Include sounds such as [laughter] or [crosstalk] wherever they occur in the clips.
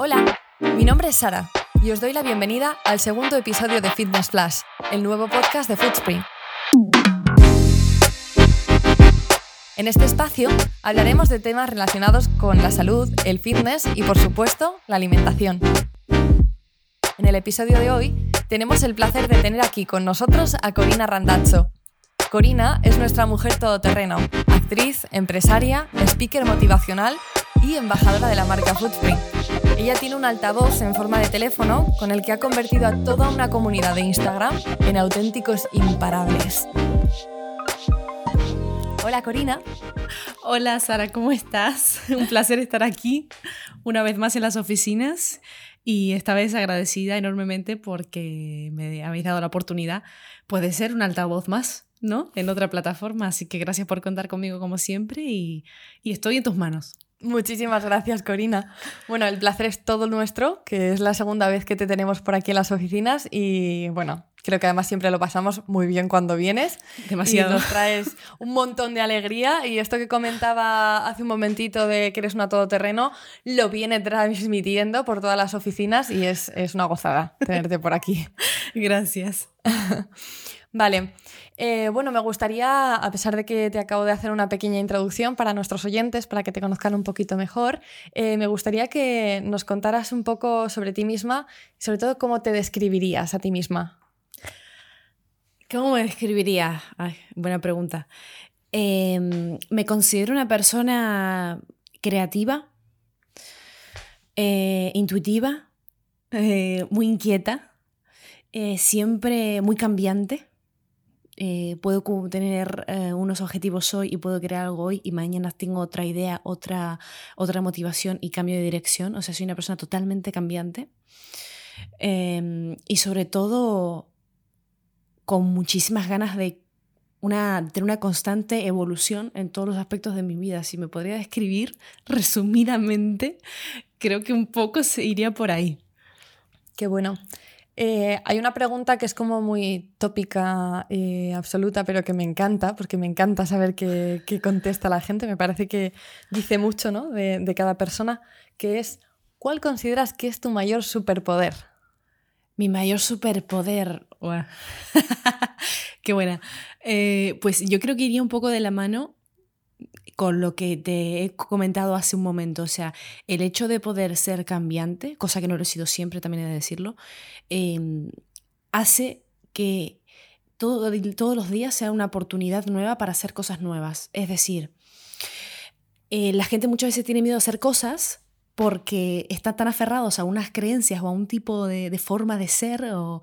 Hola, mi nombre es Sara y os doy la bienvenida al segundo episodio de Fitness Flash, el nuevo podcast de Foodspring. En este espacio hablaremos de temas relacionados con la salud, el fitness y, por supuesto, la alimentación. En el episodio de hoy tenemos el placer de tener aquí con nosotros a Corina Randazzo. Corina es nuestra mujer todoterreno, actriz, empresaria, speaker motivacional y embajadora de la marca Foodspring. Ella tiene un altavoz en forma de teléfono con el que ha convertido a toda una comunidad de Instagram en auténticos imparables. Hola Corina. Hola Sara, ¿cómo estás? [laughs] Un placer estar aquí una vez más en las oficinas y esta vez agradecida enormemente porque me habéis dado la oportunidad pues, de ser un altavoz más, ¿no? En otra plataforma, así que gracias por contar conmigo como siempre y, y estoy en tus manos. Muchísimas gracias, Corina. Bueno, el placer es todo nuestro, que es la segunda vez que te tenemos por aquí en las oficinas y bueno, creo que además siempre lo pasamos muy bien cuando vienes. Demasiado. Y nos traes un montón de alegría y esto que comentaba hace un momentito de que eres una todoterreno, lo viene transmitiendo por todas las oficinas y es, es una gozada tenerte por aquí. Gracias. [laughs] Vale. Eh, bueno, me gustaría, a pesar de que te acabo de hacer una pequeña introducción para nuestros oyentes, para que te conozcan un poquito mejor, eh, me gustaría que nos contaras un poco sobre ti misma sobre todo cómo te describirías a ti misma. ¿Cómo me describiría? Ay, buena pregunta. Em, me considero una persona creativa, eh, intuitiva, muy inquieta, siempre muy cambiante eh, puedo tener eh, unos objetivos hoy y puedo crear algo hoy y mañana tengo otra idea, otra, otra motivación y cambio de dirección. O sea, soy una persona totalmente cambiante. Em, y sobre todo con muchísimas ganas de una, tener una constante evolución en todos los aspectos de mi vida. Si me podría describir [laughs] resumidamente, creo que un poco se iría por ahí. Qué bueno. Eh, hay una pregunta que es como muy tópica y absoluta, pero que me encanta, porque me encanta saber qué, contesta la gente. Me parece que dice mucho ¿no? de, cada persona, que es, ¿cuál consideras que es tu mayor superpoder? Mi mayor superpoder. [laughs] Qué buena. Eh, pues yo creo que iría un poco de la mano con lo que te he comentado hace un momento, o sea, el hecho de poder ser cambiante, cosa que no lo he sido siempre, también he de decirlo, em, hace que todo, todos los días sea una oportunidad nueva para hacer cosas nuevas. Es decir, eh, la gente muchas veces tiene miedo a hacer cosas porque están tan aferrados a unas creencias o a un tipo de, de forma de ser o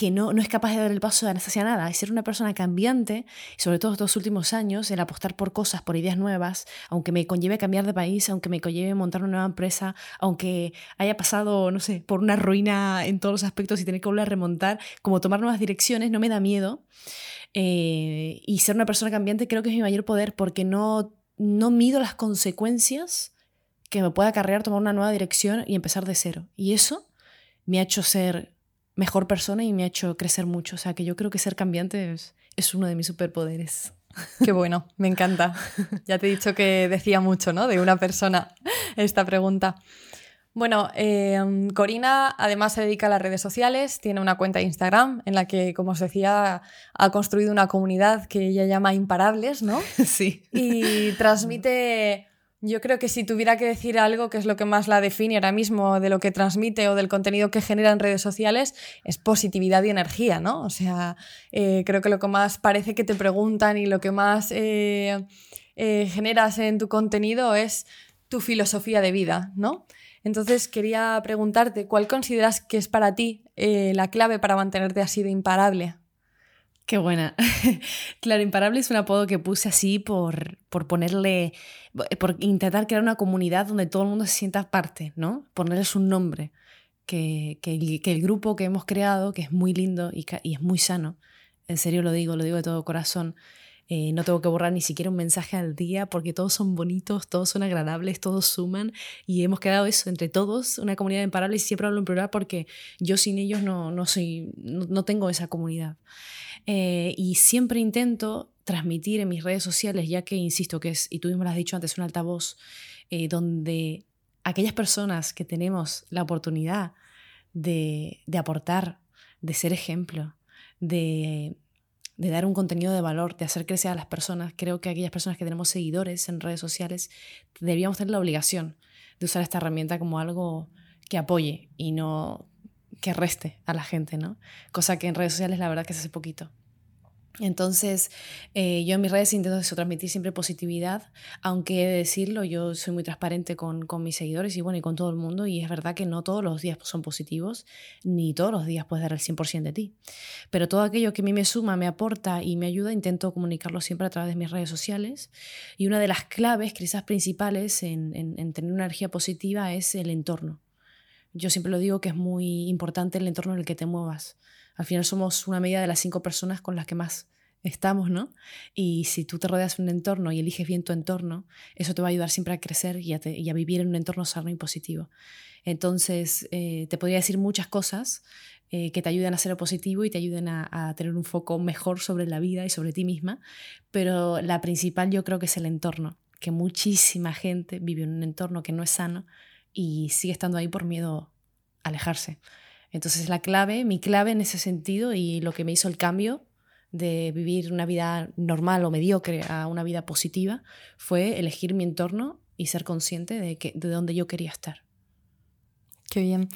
que no, no es capaz de dar el paso hacia nada, es ser una persona cambiante, y sobre todo estos últimos años, el apostar por cosas, por ideas nuevas, aunque me conlleve cambiar de país, aunque me conlleve montar una nueva empresa, aunque haya pasado, no sé, por una ruina en todos los aspectos y tener que volver a remontar, como tomar nuevas direcciones, no me da miedo. Eh, y ser una persona cambiante creo que es mi mayor poder porque no, no mido las consecuencias que me pueda acarrear tomar una nueva dirección y empezar de cero. Y eso me ha hecho ser mejor persona y me ha hecho crecer mucho. O sea, que yo creo que ser cambiante es, uno de mis superpoderes. [laughs] Qué bueno, me encanta. Ya te he dicho que decía mucho, ¿no? De una persona [laughs] esta pregunta. Bueno, em, Corina además se dedica a las redes sociales, tiene una cuenta de Instagram en la que, como os decía, ha construido una comunidad que ella llama Imparables, ¿no? [laughs] Sí. Y transmite yo creo que si tuviera que decir algo que es lo que más la define ahora mismo de lo que transmite o del contenido que genera en redes sociales, es positividad y energía, ¿no? O sea, eh, creo que lo que más parece que te preguntan y lo que más eh, eh, generas en tu contenido es tu filosofía de vida, ¿no? Entonces quería preguntarte, ¿cuál consideras que es para ti la clave para mantenerte así de imparable? Qué buena. [laughs] claro, Imparable es un apodo que puse así por, por ponerle, por intentar crear una comunidad donde todo el mundo se sienta parte, ¿no? Ponerles un nombre. Que, que, el, grupo que hemos creado, que es muy lindo y, y, es muy sano, en serio lo digo, lo digo de todo corazón, eh, no tengo que borrar ni siquiera un mensaje al día porque todos son bonitos, todos son agradables, todos suman y hemos creado eso entre todos, una comunidad imparable y siempre hablo en plural porque yo sin ellos no, no, soy, no tengo esa comunidad. Eh, y siempre intento transmitir en mis redes sociales, ya que insisto que es, y tú mismo lo has dicho antes, un altavoz eh, donde aquellas personas que tenemos la oportunidad de, de aportar, de ser ejemplo, de, de, dar un contenido de valor, de hacer crecer a las personas, creo que aquellas personas que tenemos seguidores en redes sociales deberíamos tener la obligación de usar esta herramienta como algo que apoye y no que reste a la gente, ¿no? Cosa que en redes sociales la verdad que se hace poquito. Entonces, eh, yo en mis redes intento transmitir siempre positividad, aunque he de decirlo, yo soy muy transparente con, mis seguidores y bueno, y con todo el mundo, y es verdad que no todos los días son positivos, ni todos los días puedes dar el 100% de ti. Pero todo aquello que a mí me suma, me aporta y me ayuda, intento comunicarlo siempre a través de mis redes sociales. Y una de las claves, quizás principales en, en tener una energía positiva es el entorno. Yo siempre lo digo que es muy importante el entorno en el que te muevas. Al final somos una medida de las cinco personas con las que más estamos, ¿no? Y si tú te rodeas de un entorno y eliges bien tu entorno, eso te va a ayudar siempre a crecer y a, vivir en un entorno sano y positivo. Entonces, eh, te podría decir muchas cosas eh, que te ayuden a ser positivo y te ayuden a, a, tener un foco mejor sobre la vida y sobre ti misma, pero la principal yo creo que es el entorno, que muchísima gente vive en un entorno que no es sano y sigue estando ahí por miedo a alejarse. Entonces la clave, mi clave en ese sentido y lo que me hizo el cambio de vivir una vida normal o mediocre a una vida positiva fue elegir mi entorno y ser consciente de, que, de dónde yo quería estar. Qué bien.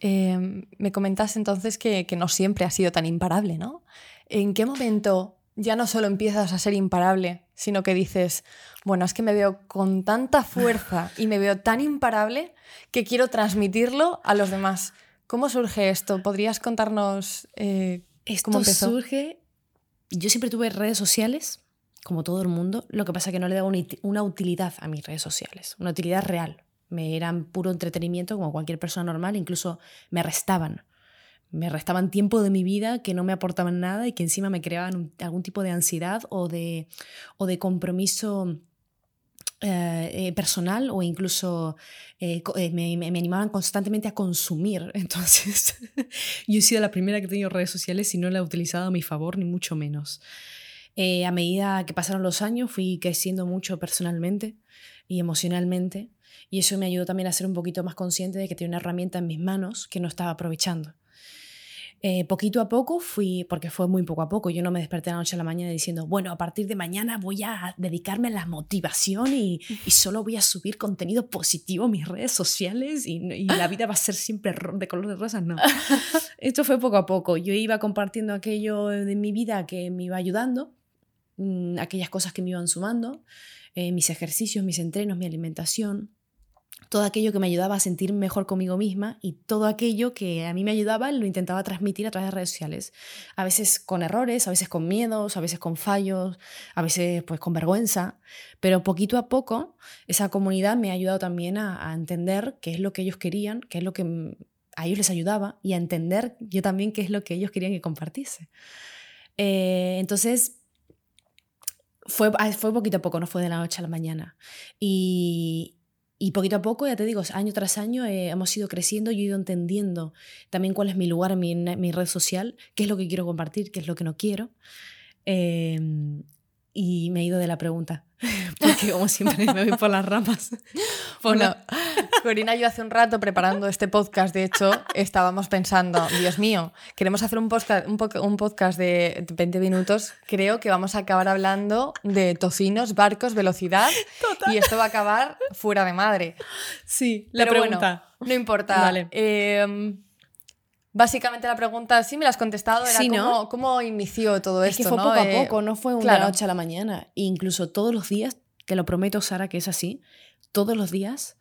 Eh, me comentas entonces que, que, no siempre has sido tan imparable, ¿no? ¿En qué momento ya no solo empiezas a ser imparable, sino que dices, bueno, es que me veo con tanta fuerza y me veo tan imparable que quiero transmitirlo a los demás? ¿Cómo surge esto? ¿Podrías contarnos eh, cómo empezó? surge yo siempre tuve redes sociales, como todo el mundo, lo que pasa es que no le daba una utilidad a mis redes sociales, una utilidad real. Me eran puro entretenimiento como cualquier persona normal, incluso me restaban. Me restaban tiempo de mi vida que no me aportaban nada y que encima me creaban algún tipo de ansiedad o de, o de compromiso eh, eh, personal o incluso eh, me, me, animaban constantemente a consumir. [laughs] Entonces, yo he sido la primera que he tenido redes sociales y no la he utilizado a mi favor, ni mucho menos. a medida que pasaron los años, fui creciendo mucho personalmente y emocionalmente. Y eso me ayudó también a ser un poquito más consciente de que tenía una herramienta en mis manos que no estaba aprovechando. Eh, poquito a poco fui, porque fue muy poco a poco, yo no me desperté a la noche a la mañana diciendo, bueno, a partir de mañana voy a dedicarme a la motivación y, [laughs] y solo voy a subir contenido positivo a mis redes sociales y, y la vida va a ser siempre de color de rosas, no. [laughs] Esto fue poco a poco, yo iba compartiendo aquello de mi vida que me iba ayudando, mmm, aquellas cosas que me iban sumando, eh, mis ejercicios, mis entrenos, mi alimentación, todo aquello que me ayudaba a sentir mejor conmigo misma y todo aquello que a mí me ayudaba lo intentaba transmitir a través de redes sociales. A veces con errores, a veces con miedos, a veces con fallos, a veces pues con vergüenza, pero poquito a poco esa comunidad me ha ayudado también a, entender qué es lo que ellos querían, qué es lo que a ellos les ayudaba y a entender yo también qué es lo que ellos querían que compartiese. Eh, entonces, fue, fue poquito a poco, no fue de la noche a la mañana. Y, y poquito a poco, ya te digo, año tras año eh, hemos ido creciendo y he ido entendiendo también cuál es mi lugar en mi, mi, red social, qué es lo que quiero compartir, qué es lo que no quiero. Eh, y me he ido de la pregunta, [laughs] porque como siempre me voy por las ramas. [laughs] Bueno, Corina y yo hace un rato preparando este podcast, de hecho, estábamos pensando, Dios mío, queremos hacer un podcast, un, un podcast de 20 minutos, creo que vamos a acabar hablando de tocinos, barcos, velocidad, Total. y esto va a acabar fuera de madre. Sí, la Pero pregunta. Bueno, no importa. Vale. Eh, Básicamente la pregunta, sí me la has contestado, era sí, ¿no? cómo, cómo, inició todo es esto. Que fue ¿no? poco a poco, no fue una claro. noche a la mañana. E incluso todos los días, te lo prometo, Sara, que es así, todos los días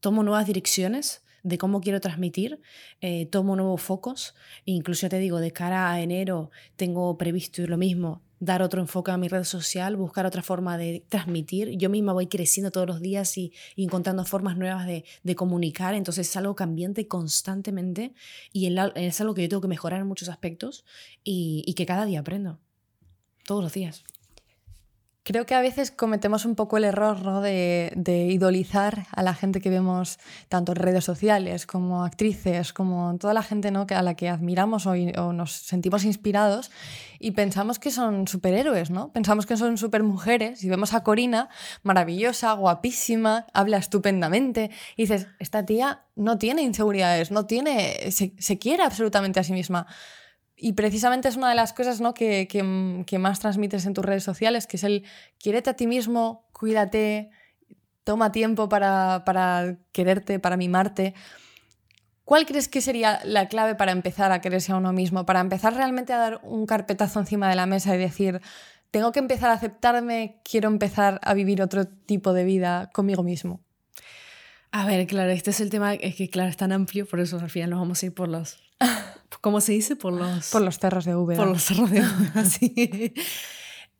tomo nuevas direcciones de cómo quiero transmitir, eh, tomo nuevos focos, incluso te digo, de cara a enero tengo previsto lo mismo, dar otro enfoque a mi red social, buscar otra forma de transmitir. Yo misma voy creciendo todos los días y, encontrando formas nuevas de, comunicar, entonces es algo cambiante constantemente y es algo que yo tengo que mejorar en muchos aspectos y que cada día aprendo, todos los días. Creo que a veces cometemos un poco el error ¿no? de, idolizar a la gente que vemos tanto en redes sociales como actrices, como toda la gente ¿no? a la que admiramos o, nos sentimos inspirados y pensamos que son superhéroes, ¿no? Pensamos que son supermujeres y vemos a Corina maravillosa, guapísima, habla estupendamente y dices, esta tía no tiene inseguridades, no tiene, se quiere absolutamente a sí misma. Y precisamente es una de las cosas ¿no? que, que, más transmites en tus redes sociales, que es el quiérete a ti mismo, cuídate, toma tiempo para, para quererte, para mimarte. ¿Cuál crees que sería la clave para empezar a quererse a uno mismo? Para empezar realmente a dar un carpetazo encima de la mesa y decir, tengo que empezar a aceptarme, quiero empezar a vivir otro tipo de vida conmigo mismo. A ver, claro, este es el tema, es que claro, es tan amplio, por eso al final nos vamos a ir por los [laughs] ¿Cómo se dice? Por los... Por los cerros de Úbeda. Por los cerros de Úbeda, [laughs] sí.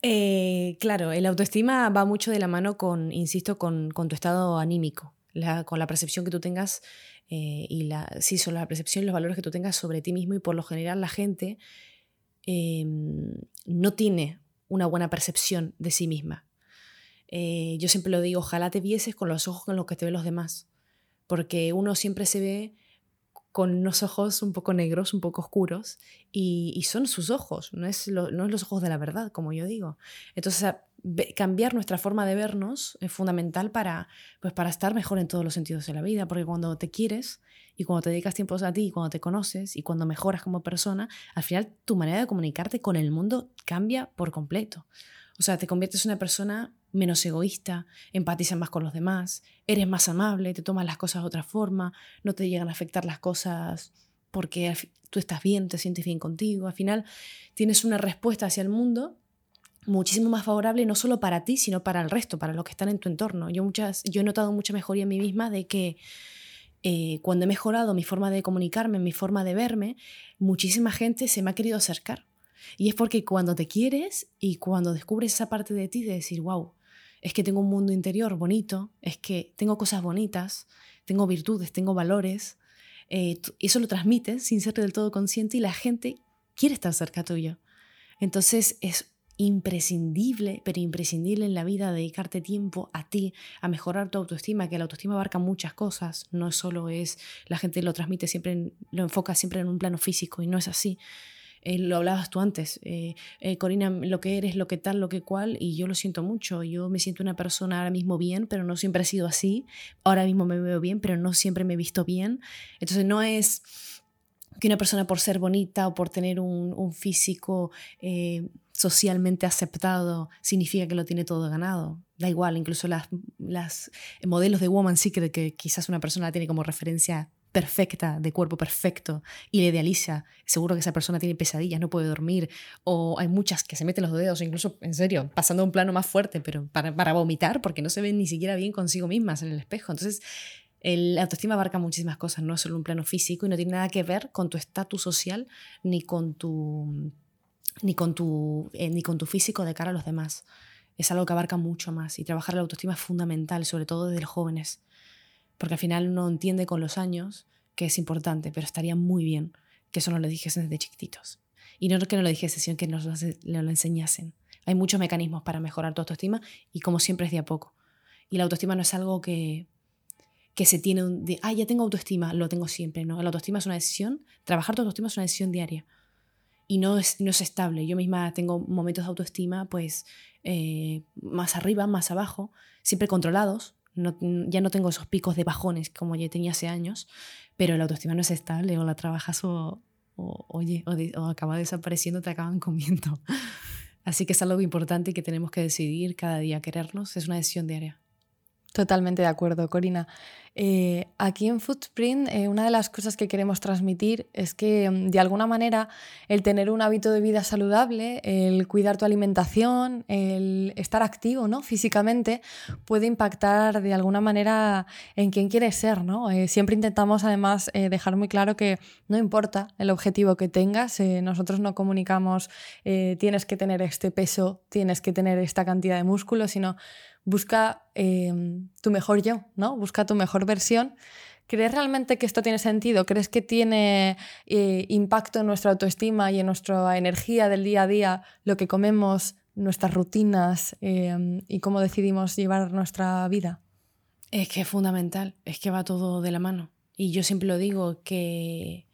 Eh, claro, el autoestima va mucho de la mano con, insisto, con, con tu estado anímico, con la percepción que tú tengas eh, y la, sí, sobre la percepción y los valores que tú tengas sobre ti mismo y por lo general la gente em, no tiene una buena percepción de sí misma. Eh, yo siempre lo digo, ojalá te vieses con los ojos con los que te ven los demás, porque uno siempre se ve con unos ojos un poco negros, un poco oscuros, y, son sus ojos, no es, no es los ojos de la verdad, como yo digo. Entonces, cambiar nuestra forma de vernos es fundamental para, pues, para estar mejor en todos los sentidos de la vida, porque cuando te quieres y cuando te dedicas tiempo a ti, cuando te conoces y cuando mejoras como persona, al final tu manera de comunicarte con el mundo cambia por completo. O sea, te conviertes en una persona menos egoísta, empatizas más con los demás, eres más amable, te tomas las cosas de otra forma, no te llegan a afectar las cosas porque tú estás bien, te sientes bien contigo. Al final tienes una respuesta hacia el mundo muchísimo más favorable no solo para ti, sino para el resto, para los que están en tu entorno. Yo, muchas, yo he notado mucha mejoría en mí misma de que eh, cuando he mejorado mi forma de comunicarme, mi forma de verme, muchísima gente se me ha querido acercar. Y es porque cuando te quieres y cuando descubres esa parte de ti de decir, wow, es que tengo un mundo interior bonito, es que tengo cosas bonitas, tengo virtudes, tengo valores. Eh, eso lo transmites sin ser del todo consciente y la gente quiere estar cerca tuyo. Entonces es imprescindible, pero imprescindible en la vida dedicarte tiempo a ti, a mejorar tu autoestima, que la autoestima abarca muchas cosas, no solo es, la gente lo transmite siempre, lo enfoca siempre en un plano físico y no es así. Eh, lo hablabas tú antes, eh, eh, Corina, lo que eres, lo que tal, lo que cual, y yo lo siento mucho, yo me siento una persona ahora mismo bien, pero no siempre he sido así, ahora mismo me veo bien, pero no siempre me he visto bien, entonces no es que una persona por ser bonita o por tener un, físico socialmente aceptado significa que lo tiene todo ganado. Da igual, incluso las, las modelos de Woman Secret que quizás una persona la tiene como referencia perfecta, de cuerpo perfecto, y le idealiza, seguro que esa persona tiene pesadillas, no puede dormir, o hay muchas que se meten los dedos, incluso, en serio, pasando a un plano más fuerte, pero para, para vomitar, porque no se ven ni siquiera bien consigo mismas en el espejo. Entonces, el autoestima abarca muchísimas cosas, no es solo un plano físico y no tiene nada que ver con tu estatus social ni con tu, ni con tu, eh, ni con tu físico de cara a los demás. Es algo que abarca mucho más y trabajar la autoestima es fundamental, sobre todo desde los jóvenes porque al final uno entiende con los años que es importante, pero estaría muy bien que eso nos lo dijesen desde chiquititos. Y no que no lo dijesen, sino que nos lo, enseñasen. Hay muchos mecanismos para mejorar tu autoestima y como siempre es de a poco. Y la autoestima no es algo que, que se tiene de, ah, ya tengo autoestima, lo tengo siempre. No, la autoestima es una decisión, trabajar tu autoestima es una decisión diaria. Y no es, no es estable. Yo misma tengo momentos de autoestima, pues, eh, más arriba, más abajo, siempre controlados, ya no tengo esos picos de bajones como ya tenía hace años, pero la autoestima no es estable, o la trabajas o, oye, o, acaba desapareciendo, te acaban comiendo. [laughs] Así que es algo importante que tenemos que decidir cada día querernos, es una decisión diaria. Totalmente de acuerdo, Corina. Eh, aquí en Footprint, eh, una de las cosas que queremos transmitir es que, mm, de alguna manera, el tener un hábito de vida saludable, el cuidar tu alimentación, el estar activo ¿no? físicamente, puede impactar de alguna manera en quién quieres ser. ¿no? Eh, siempre intentamos, además, dejar muy claro que no importa el objetivo que tengas, nosotros no comunicamos tienes que tener este peso, tienes que tener esta cantidad de músculo, sino busca em, tu mejor yo, ¿no? Busca tu mejor versión. ¿Crees realmente que esto tiene sentido? ¿Crees que tiene eh, impacto en nuestra autoestima y en nuestra energía del día a día lo que comemos nuestras rutinas em, y cómo decidimos llevar nuestra vida? Es que es fundamental, es que va todo de la mano. Y yo siempre lo digo que,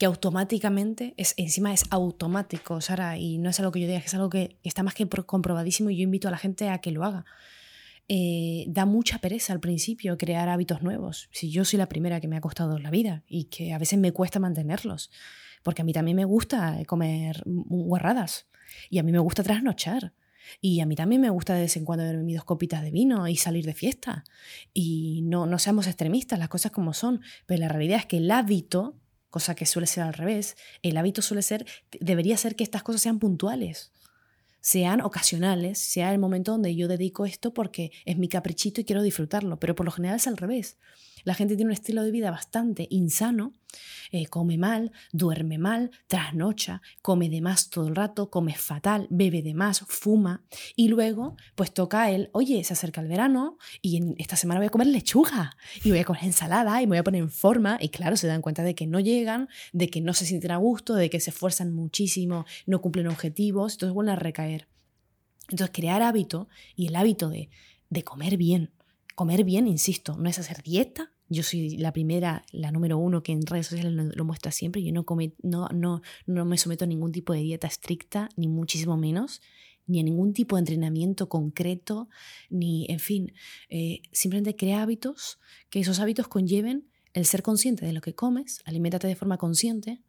que automáticamente, es, encima es automático, Sara, y no es algo que yo diga, es algo que está más que comprobadísimo y yo invito a la gente a que lo haga. Eh, da mucha pereza al principio crear hábitos nuevos. Si yo soy la primera que me ha costado la vida y que a veces me cuesta mantenerlos, porque a mí también me gusta comer guarradas y a mí me gusta trasnochar. Y a mí también me gusta de vez en cuando beberme mis dos copitas de vino y salir de fiesta. Y no, no seamos extremistas, las cosas como son. Pero la realidad es que el hábito, cosa que suele ser al revés, el hábito suele ser, debería ser que estas cosas sean puntuales sean ocasionales, sea el momento donde yo dedico esto porque es mi caprichito y quiero disfrutarlo, pero por lo general es al revés. La gente tiene un estilo de vida bastante insano, eh, come mal, duerme mal, trasnocha, come de más todo el rato, come fatal, bebe de más, fuma y luego pues toca el, oye, se acerca el verano y en esta semana voy a comer lechuga y voy a comer ensalada y me voy a poner en forma y claro, se dan cuenta de que no llegan, de que no se sienten a gusto, de que se esfuerzan muchísimo, no cumplen objetivos, entonces vuelven a recaer. Entonces crear hábito y el hábito de, de comer bien, comer bien, insisto, no es hacer dieta. Yo soy la primera, la número uno que en redes sociales lo, muestra siempre. Yo no, come, no, no, no me someto a ningún tipo de dieta estricta, ni muchísimo menos, ni a ningún tipo de entrenamiento concreto, ni, en fin, eh, simplemente crea hábitos, que esos hábitos conlleven el ser consciente de lo que comes, aliméntate de forma consciente,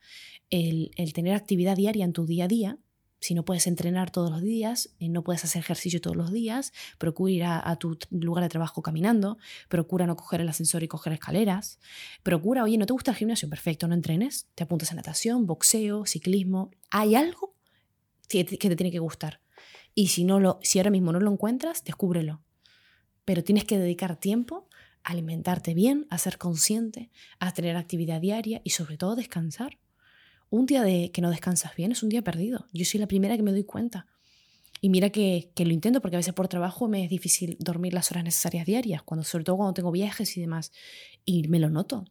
el, el tener actividad diaria en tu día a día, si no puedes entrenar todos los días, eh, no puedes hacer ejercicio todos los días, procura ir a, tu lugar de trabajo caminando, procura no coger el ascensor y coger escaleras, procura, oye, ¿no te gusta el gimnasio? Perfecto, no entrenes, te apuntas a natación, boxeo, ciclismo, hay algo que te, tiene que gustar. Y si, no lo, si ahora mismo no lo encuentras, descúbrelo. Pero tienes que dedicar tiempo a alimentarte bien, a ser consciente, a tener actividad diaria y sobre todo descansar un día de que no descansas bien es un día perdido. Yo soy la primera que me doy cuenta. Y mira que, que, lo intento porque a veces por trabajo me es difícil dormir las horas necesarias diarias, cuando, sobre todo cuando tengo viajes y demás. Y me lo noto.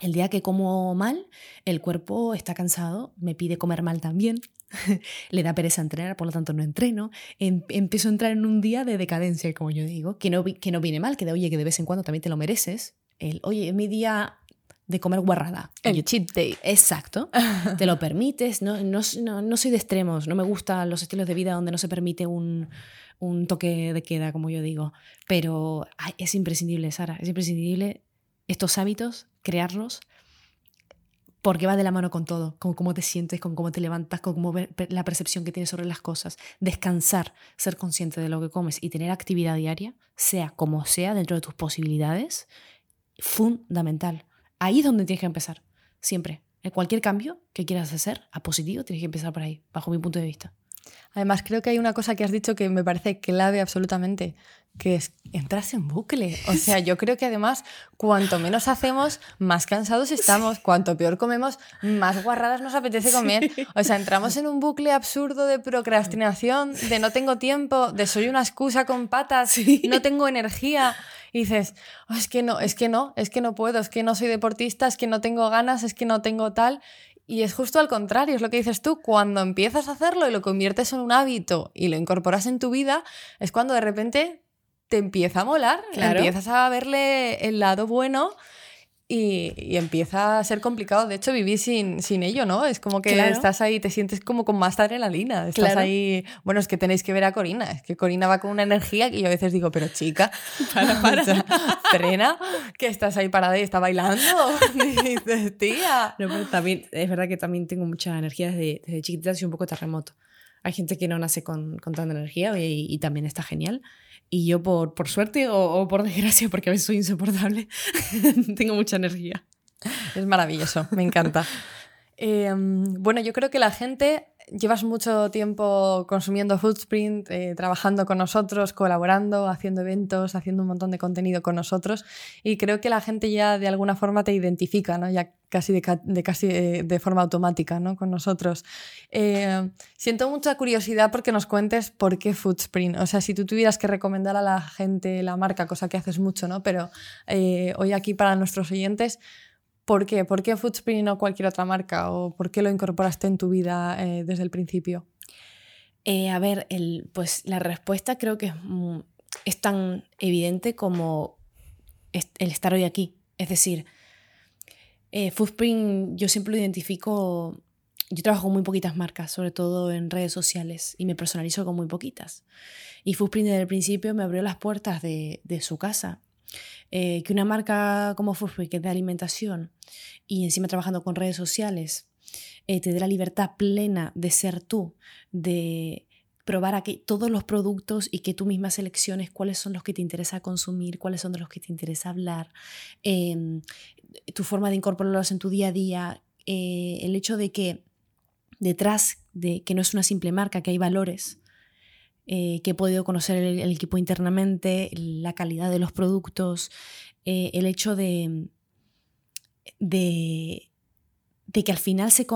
El día que como mal, el cuerpo está cansado, me pide comer mal también, [laughs] le da pereza entrenar, por lo tanto no entreno. Em, empiezo a entrar en un día de decadencia, como yo digo, que no, que no viene mal, que de oye, que de vez en cuando también te lo mereces. El, oye, mi día de comer guarrada. El cheat day. Exacto. [laughs] Te lo permites. No, no, no, soy de extremos. No me gustan los estilos de vida donde no se permite un, un toque de queda, como yo digo. Pero es imprescindible, Sara. Es imprescindible estos hábitos, crearlos, porque va de la mano con todo, con cómo te sientes, con cómo te levantas, con cómo la percepción que tienes sobre las cosas. Descansar, ser consciente de lo que comes y tener actividad diaria, sea como sea, dentro de tus posibilidades, fundamental. Ahí es donde tienes que empezar, siempre. En cualquier cambio que quieras hacer a positivo, tienes que empezar por ahí, bajo mi punto de vista. Además, creo que hay una cosa que has dicho que me parece clave absolutamente, que es entrarse en bucle. O sea, yo creo que además, cuanto menos hacemos, más cansados estamos. Cuanto peor comemos, más guarradas nos apetece comer. O sea, entramos en un bucle absurdo de procrastinación, de no tengo tiempo, de soy una excusa con patas, no tengo energía. Y dices, oh, es que no, es que no, es que no puedo, es que no soy deportista, es que no tengo ganas, es que no tengo tal. Y es justo al contrario, es lo que dices tú, cuando empiezas a hacerlo y lo conviertes en un hábito y lo incorporas en tu vida, es cuando de repente te empieza a molar, empiezas a verle el lado bueno y, empieza a ser complicado. De hecho, vivir sin, sin ello, ¿no? Es como que estás ahí, te sientes como con más adrenalina. Estás ahí. Bueno, es que tenéis que ver a Corina. Es que Corina va con una energía que yo a veces digo, pero chica, [laughs] para, para. [laughs] frena, que estás ahí parada y está bailando. [laughs] dices, tía. también, es verdad que también tengo mucha energía desde, desde chiquitita, soy un poco terremoto. Hay gente que no nace con, tanta energía y, y también está genial. Y yo por, por suerte o, por [laughs] desgracia, porque a veces soy insoportable, [laughs] tengo mucha energía. Es maravilloso, me encanta. [laughs] Em, bueno, yo creo que la gente llevas mucho tiempo consumiendo Foodprint, eh, trabajando con nosotros, colaborando, haciendo eventos, haciendo un montón de contenido con nosotros y creo que la gente ya de alguna forma te identifica, ¿no? ya casi de, casi eh, de, forma automática ¿no? con nosotros. Eh, siento mucha curiosidad porque nos cuentes por qué Foodprint. O sea, si tú tuvieras que recomendar a la gente la marca, cosa que haces mucho, ¿no? pero hoy aquí para nuestros oyentes, ¿Por qué? ¿Por qué Foodspring y no cualquier otra marca? ¿O por qué lo incorporaste en tu vida eh, desde el principio? Eh, a ver, pues la respuesta creo que es, tan evidente como el estar hoy aquí. Es decir, eh, Foodprint yo siempre lo identifico, yo trabajo con muy poquitas marcas, sobre todo en redes sociales, y me personalizo con muy poquitas. Y Foodprint desde el principio me abrió las puertas de, su casa. Eh, que una marca como Foodprint, que es de alimentación, y encima trabajando con redes sociales, eh, te dé la libertad plena de ser tú, de probar aquí todos los productos y que tú misma selecciones cuáles son los que te interesa consumir, cuáles son de los que te interesa hablar, em, tu forma de incorporarlos en tu día a día, eh, el hecho de que detrás de que no es una simple marca, que hay valores, eh, que he podido conocer el, equipo internamente, la calidad de los productos, eh, el hecho de, de de que al final se,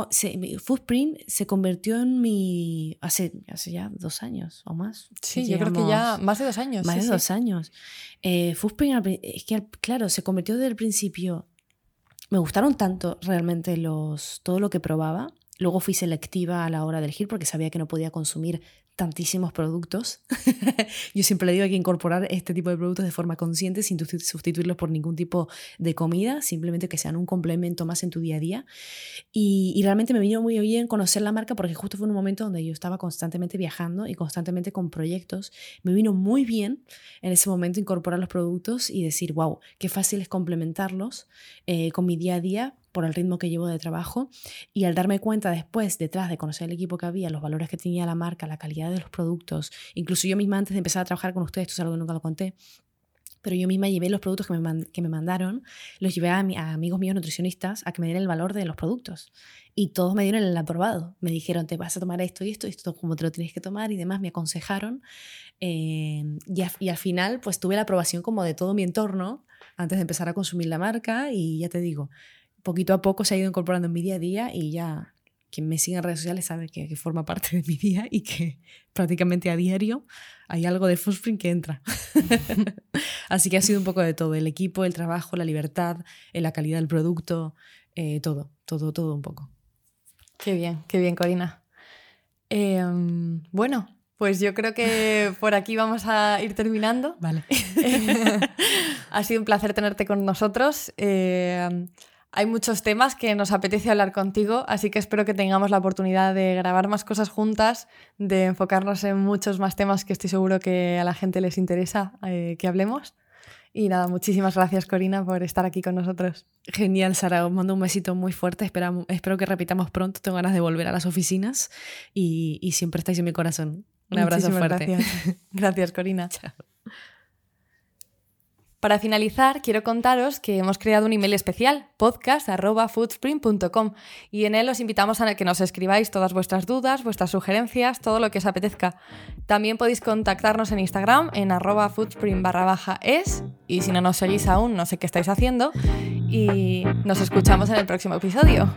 Footprint se convirtió en mi... Hace, hace ya dos años o más. Sí, yo creo que ya más de dos años. Más de dos años. Eh, Footprint, es que claro, se convirtió desde el principio... Me gustaron tanto realmente los, todo lo que probaba. Luego fui selectiva a la hora de elegir porque sabía que no podía consumir tantísimos productos. [laughs] Yo siempre le digo que hay que incorporar este tipo de productos de forma consciente sin sustituirlos por ningún tipo de comida, simplemente que sean un complemento más en tu día a día. Y, realmente me vino muy bien conocer la marca porque justo fue un momento donde yo estaba constantemente viajando y constantemente con proyectos. Me vino muy bien en ese momento incorporar los productos y decir, wow, qué fácil es complementarlos eh, con mi día a día por el ritmo que llevo de trabajo y al darme cuenta después, detrás de conocer el equipo que había, los valores que tenía la marca, la calidad de los productos, incluso yo misma antes de empezar a trabajar con ustedes, esto es algo que nunca lo conté, pero yo misma llevé los productos que me, que me mandaron, los llevé a, a, amigos míos nutricionistas a que me dieran el valor de los productos. Y todos me dieron el aprobado. Me dijeron, te vas a tomar esto y esto, y esto como te lo tienes que tomar y demás, me aconsejaron. Eh, y, y, al final, pues tuve la aprobación como de todo mi entorno antes de empezar a consumir la marca y ya te digo, poquito a poco se ha ido incorporando en mi día a día y ya quien me sigue en redes sociales sabe que, forma parte de mi día y que [laughs] prácticamente a diario hay algo de Foodprint que entra. [laughs] Así que ha sido un poco de todo, el equipo, el trabajo, la libertad, eh, la calidad del producto, eh, todo, todo, todo un poco. Qué bien, qué bien, Corina. Em, bueno, pues yo creo que [laughs] por aquí vamos a ir terminando. Vale. ha sido un placer tenerte con nosotros. Eh, hay muchos temas que nos apetece hablar contigo, así que espero que tengamos la oportunidad de grabar más cosas juntas, de enfocarnos en muchos más temas que estoy seguro que a la gente les interesa eh, que hablemos. Y nada, muchísimas gracias Corina por estar aquí con nosotros. Genial, Sara, os mando un besito muy fuerte, espero, espero que repitamos pronto, tengo ganas de volver a las oficinas y, y siempre estáis en mi corazón. Un abrazo fuerte. Gracias, [laughs] gracias Corina. Chao. Para finalizar, quiero contaros que hemos creado un email especial, podcast.foodspring.com, y en él os invitamos a que nos escribáis todas vuestras dudas, vuestras sugerencias, todo lo que os apetezca. También podéis contactarnos en Instagram en arroba foodspring barra baja es, y si no nos seguís aún, no sé qué estáis haciendo, y nos escuchamos en el próximo episodio.